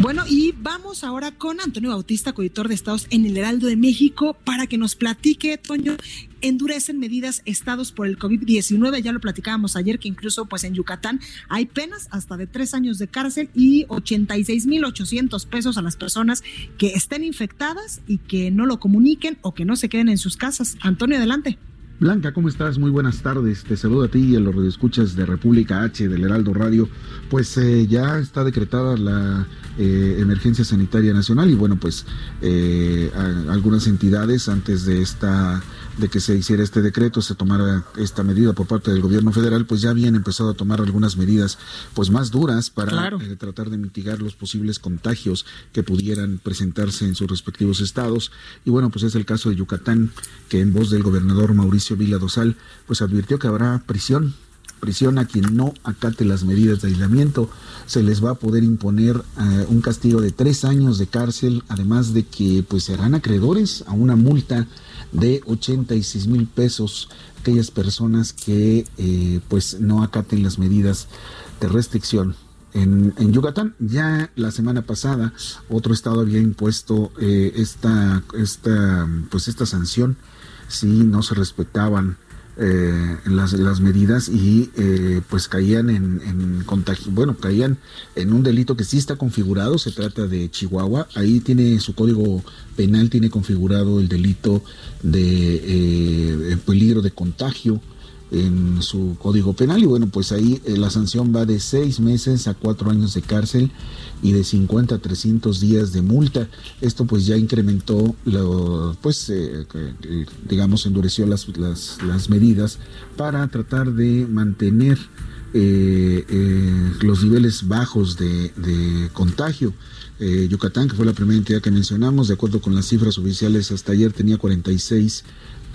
Bueno, y vamos ahora con Antonio Bautista, coeditor de Estados en el Heraldo de México, para que nos platique, Toño, endurecen medidas estados por el COVID-19. Ya lo platicábamos ayer que incluso pues en Yucatán hay penas hasta de tres años de cárcel y 86 mil 800 pesos a las personas que estén infectadas y que no lo comuniquen o que no se queden en sus casas. Antonio, adelante. Blanca, ¿cómo estás? Muy buenas tardes. Te saludo a ti y a los radioescuchas de República H del Heraldo Radio. Pues eh, ya está decretada la eh, emergencia sanitaria nacional y bueno, pues eh, algunas entidades antes de esta de que se hiciera este decreto, se tomara esta medida por parte del gobierno federal, pues ya habían empezado a tomar algunas medidas pues más duras para eh, tratar de mitigar los posibles contagios que pudieran presentarse en sus respectivos estados. Y bueno, pues es el caso de Yucatán, que en voz del gobernador Mauricio Vila Dosal, pues advirtió que habrá prisión prisión a quien no acate las medidas de aislamiento. Se les va a poder imponer eh, un castigo de tres años de cárcel, además de que pues serán acreedores a una multa de 86 mil pesos aquellas personas que eh, pues no acaten las medidas de restricción. En, en, Yucatán ya la semana pasada otro estado había impuesto eh, esta, esta, pues esta sanción si no se respetaban eh, las, las, medidas y eh, pues caían en, en, contagio, bueno, caían en un delito que sí está configurado, se trata de Chihuahua, ahí tiene su código penal, tiene configurado el delito de eh, peligro de contagio en su código penal y bueno, pues ahí la sanción va de seis meses a cuatro años de cárcel y de 50 a 300 días de multa. Esto pues ya incrementó, lo, pues eh, digamos, endureció las, las, medidas para tratar de mantener eh, eh, los niveles bajos de, de contagio. Yucatán, que fue la primera entidad que mencionamos, de acuerdo con las cifras oficiales, hasta ayer tenía 46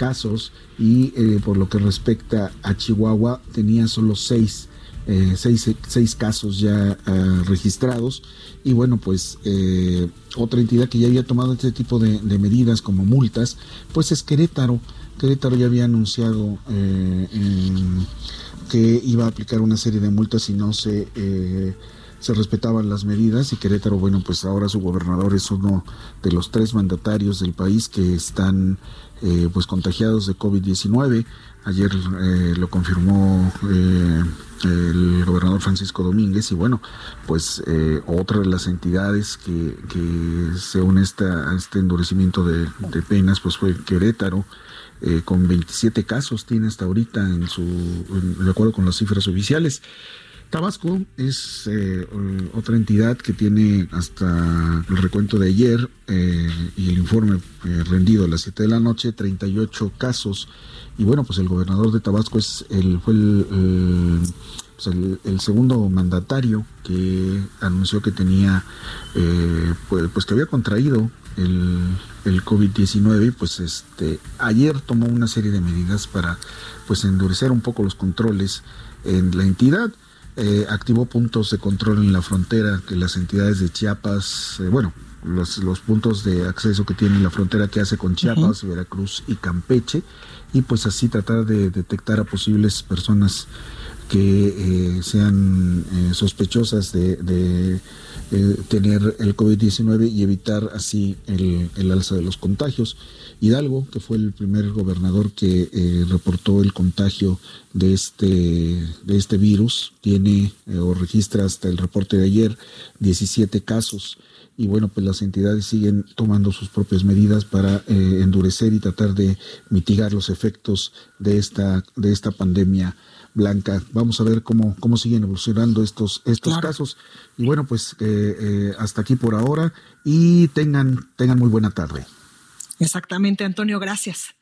casos y por lo que respecta a Chihuahua tenía solo 6 eh, seis, casos ya ah, registrados. Y bueno pues eh, otra entidad que ya había tomado este tipo de, medidas como multas pues es Querétaro. Querétaro ya había anunciado eh, que iba a aplicar una serie de multas si no se se respetaban las medidas. Y Querétaro, bueno, pues ahora su gobernador es uno de los tres mandatarios del país que están eh, pues contagiados de COVID-19. Ayer eh, lo confirmó eh, el gobernador Francisco Domínguez y bueno, pues otra de las entidades que, que se une a este endurecimiento de, penas pues fue Querétaro. con 27 casos tiene hasta ahorita en su, de acuerdo con las cifras oficiales. Tabasco es eh, otra entidad que tiene hasta el recuento de ayer eh, y el informe eh, rendido a las 7 de la noche, 38 casos. Y bueno, pues el gobernador de Tabasco es el, fue pues el, segundo mandatario que anunció que tenía, pues, pues, que había contraído el, el COVID-19 y pues este, ayer tomó una serie de medidas para pues endurecer un poco los controles en la entidad. Eh, activó puntos de control en la frontera que las entidades de Chiapas, eh, bueno, los, los, puntos de acceso que tiene la frontera que hace con Chiapas, Veracruz y Campeche, y pues así tratar de detectar a posibles personas que eh, sean sospechosas de, tener el COVID-19 y evitar así el, el alza de los contagios. Hidalgo, que fue el primer gobernador que eh, reportó el contagio de este, de este virus, tiene eh, o registra hasta el reporte de ayer 17 casos. Y bueno, pues las entidades siguen tomando sus propias medidas para eh, endurecer y tratar de mitigar los efectos de esta, de esta pandemia blanca. Vamos a ver cómo, cómo siguen evolucionando estos, estos casos. Y bueno, pues hasta aquí por ahora y tengan, tengan muy buena tarde. Exactamente, Antonio, gracias.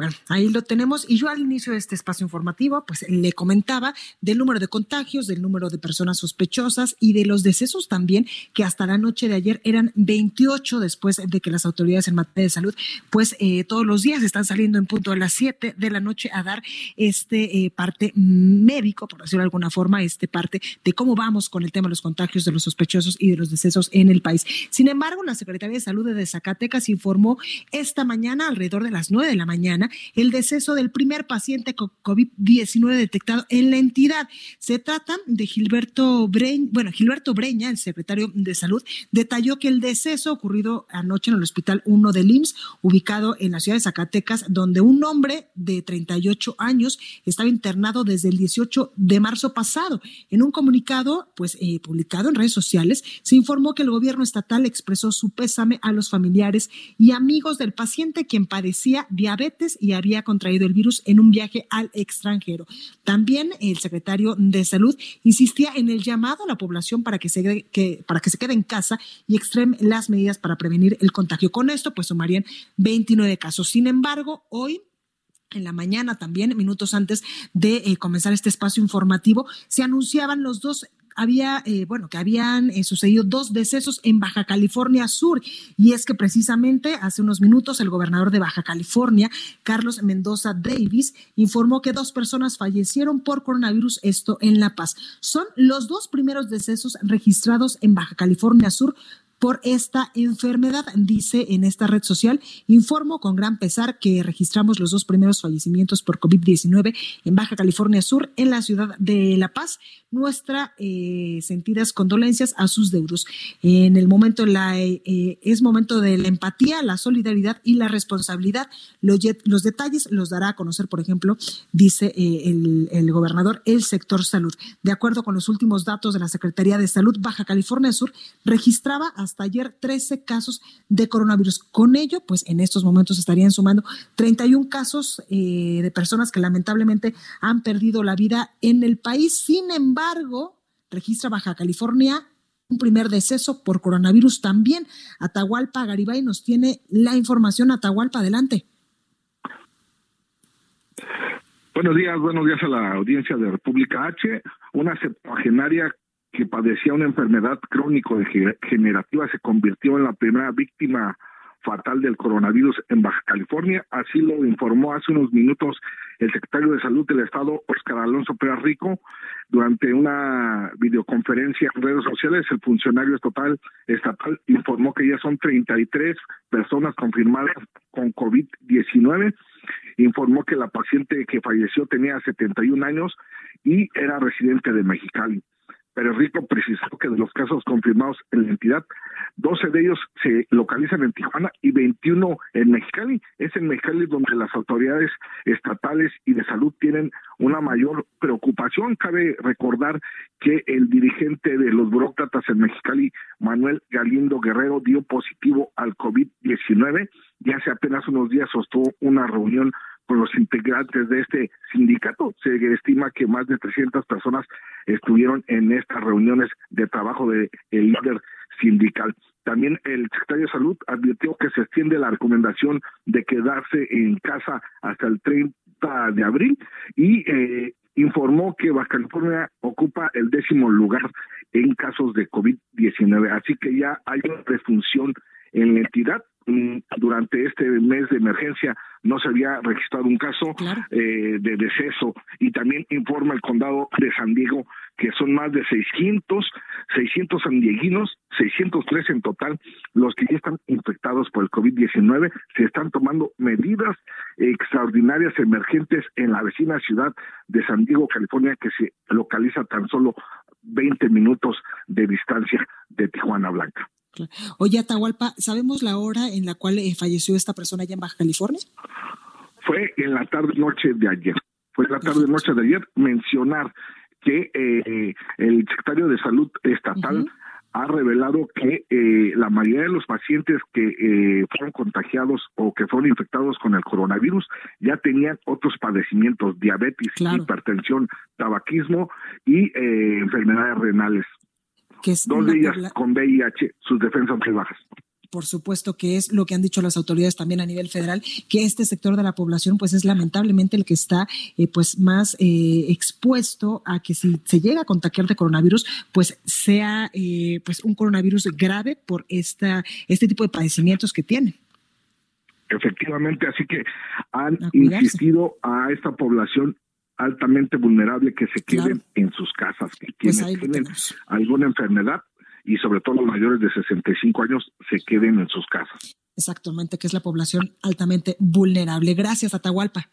Bueno, ahí lo tenemos. Y yo al inicio de este espacio informativo, pues le comentaba del número de contagios, del número de personas sospechosas y de los decesos también, que hasta la noche de ayer eran 28 después de que las autoridades en materia de salud, pues eh, todos los días están saliendo en punto a las 7 de la noche a dar este eh, parte médico, por decirlo de alguna forma, este parte de cómo vamos con el tema de los contagios, de los sospechosos y de los decesos en el país. Sin embargo, la Secretaría de Salud de Zacatecas informó esta mañana, alrededor de las 9 de la mañana, el deceso del primer paciente con COVID-19 detectado en la entidad. Se trata de Gilberto Breña, bueno, Gilberto Breña, el secretario de Salud, detalló que el deceso ocurrido anoche en el Hospital 1 del IMSS, ubicado en la ciudad de Zacatecas, donde un hombre de 38 años estaba internado desde el 18 de marzo pasado. En un comunicado, pues eh, publicado en redes sociales, se informó que el gobierno estatal expresó su pésame a los familiares y amigos del paciente, quien padecía diabetes y había contraído el virus en un viaje al extranjero. También el secretario de Salud insistía en el llamado a la población para que se, que, para que se quede en casa y extreme las medidas para prevenir el contagio. Con esto, pues sumarían 29 casos. Sin embargo, hoy en la mañana también, minutos antes de eh, comenzar este espacio informativo, se anunciaban los dos había, eh, bueno, que habían eh, sucedido dos decesos en Baja California Sur. Y es que precisamente hace unos minutos el gobernador de Baja California, Carlos Mendoza Davis, informó que dos personas fallecieron por coronavirus, esto en La Paz. Son los dos primeros decesos registrados en Baja California Sur por esta enfermedad, dice en esta red social. Informo con gran pesar que registramos los dos primeros fallecimientos por COVID-19 en Baja California Sur, en la ciudad de La Paz. Nuestras eh, sentidas condolencias a sus deudos. En el momento, la, eh, es momento de la empatía, la solidaridad y la responsabilidad. Los, los detalles los dará a conocer, por ejemplo, dice eh, el, el gobernador, el sector salud. De acuerdo con los últimos datos de la Secretaría de Salud, Baja California Sur registraba hasta ayer 13 casos de coronavirus. Con ello, pues en estos momentos estarían sumando 31 casos eh, de personas que lamentablemente han perdido la vida en el país. Sin embargo, registra Baja California un primer deceso por coronavirus también. Atahualpa Garibay nos tiene la información. Atahualpa, adelante. Buenos días, buenos días a la audiencia de República H. Una septuagenaria que padecía una enfermedad crónico-degenerativa se convirtió en la primera víctima fatal del coronavirus en Baja California. Así lo informó hace unos minutos el secretario de Salud del Estado, Oscar Alonso Pérez Rico, durante una videoconferencia en redes sociales. El funcionario estatal, estatal informó que ya son 33 personas confirmadas con COVID-19. Informó que la paciente que falleció tenía 71 años y era residente de Mexicali. Pero Rico precisó que de los casos confirmados en la entidad, 12 de ellos se localizan en Tijuana y 21 en Mexicali. Es en Mexicali donde las autoridades estatales y de salud tienen una mayor preocupación. Cabe recordar que el dirigente de los burócratas en Mexicali, Manuel Galindo Guerrero, dio positivo al COVID-19 y hace apenas unos días sostuvo una reunión con los integrantes de este sindicato. Se estima que más de 300 personas estuvieron en estas reuniones de trabajo del líder sindical. También el secretario de Salud advirtió que se extiende la recomendación de quedarse en casa hasta el 30 de abril y eh, informó que Baja California ocupa el décimo lugar en casos de COVID-19. Así que ya hay una refunción en la entidad durante este mes de emergencia no se había registrado un caso eh, de deceso y también informa el condado de San Diego que son más de 600, 600 sandieguinos, 603 en total, los que ya están infectados por el COVID-19. Se están tomando medidas extraordinarias emergentes en la vecina ciudad de San Diego, California, que se localiza tan solo 20 minutos de distancia de Tijuana Blanca. Oye, Atahualpa, ¿sabemos la hora en la cual eh, falleció esta persona allá en Baja California? Fue en la tarde-noche de ayer. Fue en la tarde-noche de ayer. Mencionar que eh, el secretario de Salud Estatal ha revelado que eh, la mayoría de los pacientes que fueron contagiados o que fueron infectados con el coronavirus ya tenían otros padecimientos, diabetes, hipertensión, tabaquismo y enfermedades renales que es dos de ellas con VIH, sus defensas muy bajas por supuesto que es lo que han dicho las autoridades también a nivel federal, que este sector de la población pues es lamentablemente el que está eh, pues más eh, expuesto a que si se llega a contagiar de coronavirus pues sea eh, pues un coronavirus grave por esta, este tipo de padecimientos que tienen. Efectivamente, así que han insistido a esta población altamente vulnerable que se queden en sus casas, que pues quienes tienen alguna enfermedad y sobre todo los mayores de 65 años se queden en sus casas. Exactamente, que es la población altamente vulnerable. Gracias, Atahualpa.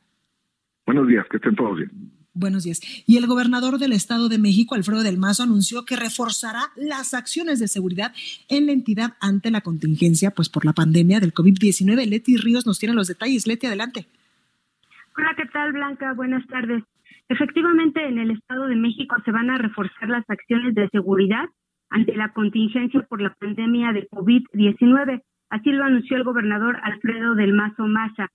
Buenos días, que estén todos bien. Buenos días. Y el gobernador del Estado de México, Alfredo del Mazo, anunció que reforzará las acciones de seguridad en la entidad ante la contingencia, pues por la pandemia del COVID-19. Leti Ríos nos tiene los detalles. Leti, adelante. Hola, ¿qué tal, Blanca? Buenas tardes. Efectivamente, en el Estado de México se van a reforzar las acciones de seguridad ante la contingencia por la pandemia de COVID-19. Así lo anunció el gobernador Alfredo del Mazo Maza.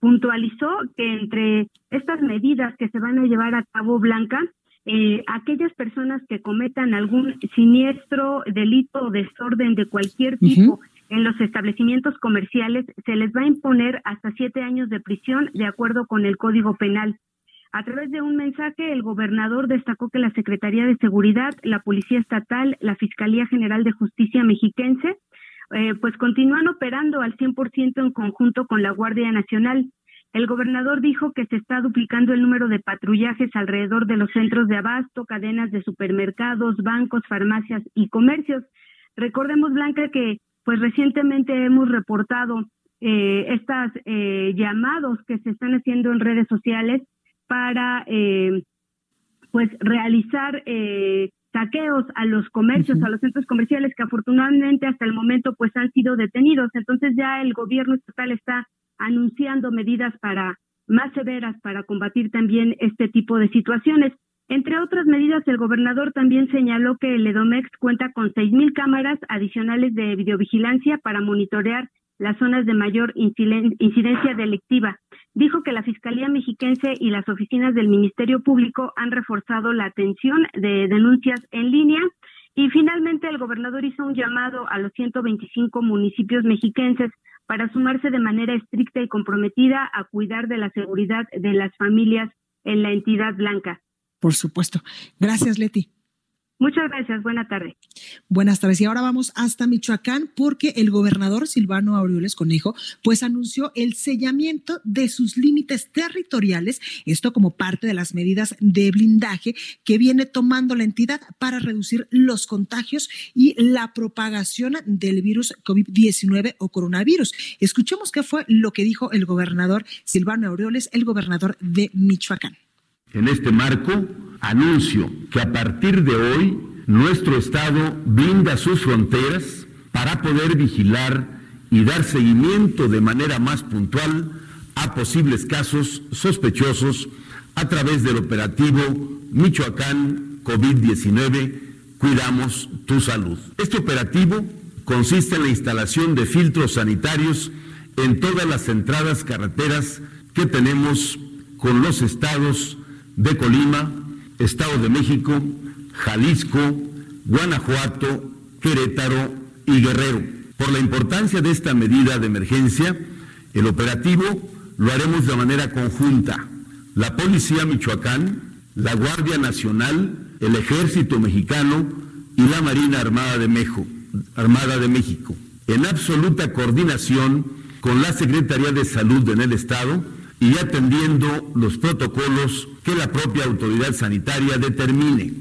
Puntualizó que entre estas medidas que se van a llevar a cabo, Blanca, eh, aquellas personas que cometan algún siniestro, delito o desorden de cualquier tipo en los establecimientos comerciales, se les va a imponer hasta siete años de prisión de acuerdo con el Código Penal. A través de un mensaje, el gobernador destacó que la Secretaría de Seguridad, la Policía Estatal, la Fiscalía General de Justicia Mexiquense, eh, pues continúan operando al 100% en conjunto con la Guardia Nacional. El gobernador dijo que se está duplicando el número de patrullajes alrededor de los centros de abasto, cadenas de supermercados, bancos, farmacias y comercios. Recordemos, Blanca, que pues recientemente hemos reportado eh, estas eh, llamados que se están haciendo en redes sociales para eh, pues realizar eh, saqueos a los comercios, a los centros comerciales que afortunadamente hasta el momento pues han sido detenidos. Entonces ya el gobierno estatal está anunciando medidas para más severas para combatir también este tipo de situaciones. Entre otras medidas, el gobernador también señaló que el EDOMEX cuenta con seis mil cámaras adicionales de videovigilancia para monitorear las zonas de mayor incidencia delictiva. Dijo que la Fiscalía Mexiquense y las oficinas del Ministerio Público han reforzado la atención de denuncias en línea. Y finalmente el gobernador hizo un llamado a los 125 municipios mexiquenses para sumarse de manera estricta y comprometida a cuidar de la seguridad de las familias en la entidad blanca. Por supuesto. Gracias, Leti. Muchas gracias, buena tarde. Buenas tardes. Y ahora vamos hasta Michoacán porque el gobernador Silvano Aureoles Conejo pues anunció el sellamiento de sus límites territoriales, esto como parte de las medidas de blindaje que viene tomando la entidad para reducir los contagios y la propagación del virus COVID-19 o coronavirus. Escuchemos qué fue lo que dijo el gobernador Silvano Aureoles, el gobernador de Michoacán. En este marco, anuncio que a partir de hoy nuestro Estado blinda sus fronteras para poder vigilar y dar seguimiento de manera más puntual a posibles casos sospechosos a través del operativo Michoacán COVID-19 Cuidamos tu salud. Este operativo consiste en la instalación de filtros sanitarios en todas las entradas carreteras que tenemos con los estados de Colima, Estado de México, Jalisco, Guanajuato, Querétaro y Guerrero. Por la importancia de esta medida de emergencia, el operativo lo haremos de manera conjunta. La Policía Michoacán, la Guardia Nacional, el Ejército Mexicano y la Marina Armada de, Armada de México, en absoluta coordinación con la Secretaría de Salud en el Estado y atendiendo los protocolos que la propia autoridad sanitaria determine.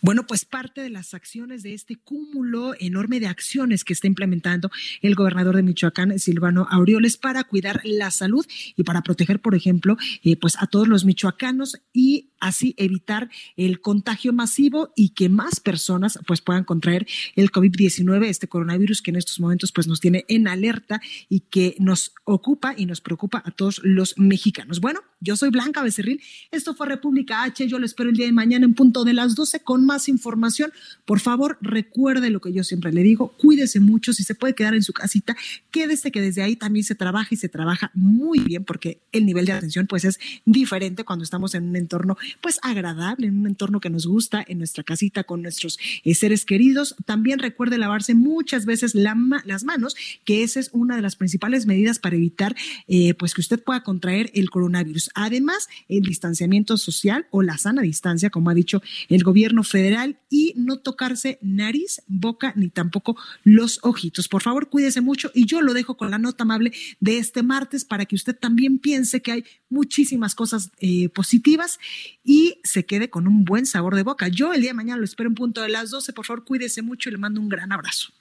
Bueno, pues parte de las acciones de este cúmulo enorme de acciones que está implementando el gobernador de Michoacán, Silvano Aureoles, para cuidar la salud y para proteger, por ejemplo, eh, pues a todos los michoacanos y así evitar el contagio masivo y que más personas pues puedan contraer el COVID-19, este coronavirus que en estos momentos pues nos tiene en alerta y que nos ocupa y nos preocupa a todos los mexicanos. Bueno, yo soy Blanca Becerril, esto fue República H, yo lo espero el día de mañana en punto de las 12 con más información. Por favor, recuerde lo que yo siempre le digo, cuídese mucho, si se puede quedar en su casita, quédese que desde ahí también se trabaja y se trabaja muy bien porque el nivel de atención pues es diferente cuando estamos en un entorno pues agradable, en un entorno que nos gusta, en nuestra casita con nuestros eh, seres queridos. También recuerde lavarse muchas veces las manos, que esa es una de las principales medidas para evitar eh, pues que usted pueda contraer el coronavirus. Además, el distanciamiento social o la sana distancia, como ha dicho el gobierno federal, y no tocarse nariz, boca ni tampoco los ojitos. Por favor, cuídese mucho y yo lo dejo con la nota amable de este martes para que usted también piense que hay muchísimas cosas eh, positivas y se quede con un buen sabor de boca. Yo el día de mañana lo espero en punto de las 12. Por favor, cuídese mucho y le mando un gran abrazo.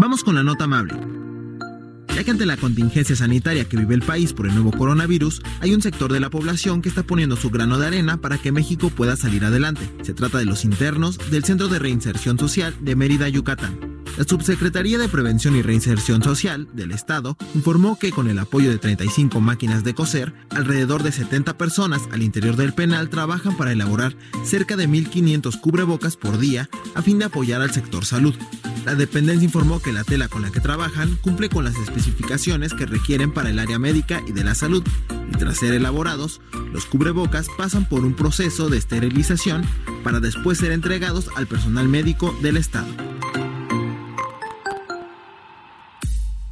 Vamos con la nota amable. Ya que ante la contingencia sanitaria que vive el país por el nuevo coronavirus, hay un sector de la población que está poniendo su grano de arena para que México pueda salir adelante. Se trata de los internos del Centro de Reinserción Social de Mérida, Yucatán. La Subsecretaría de Prevención y Reinserción Social del Estado informó que con el apoyo de 35 máquinas de coser, alrededor de 70 personas al interior del penal trabajan para elaborar cerca de 1.500 cubrebocas por día a fin de apoyar al sector salud. La dependencia informó que la tela con la que trabajan cumple con las especificaciones que requieren para el área médica y de la salud, y tras ser elaborados, los cubrebocas pasan por un proceso de esterilización para después ser entregados al personal médico del Estado.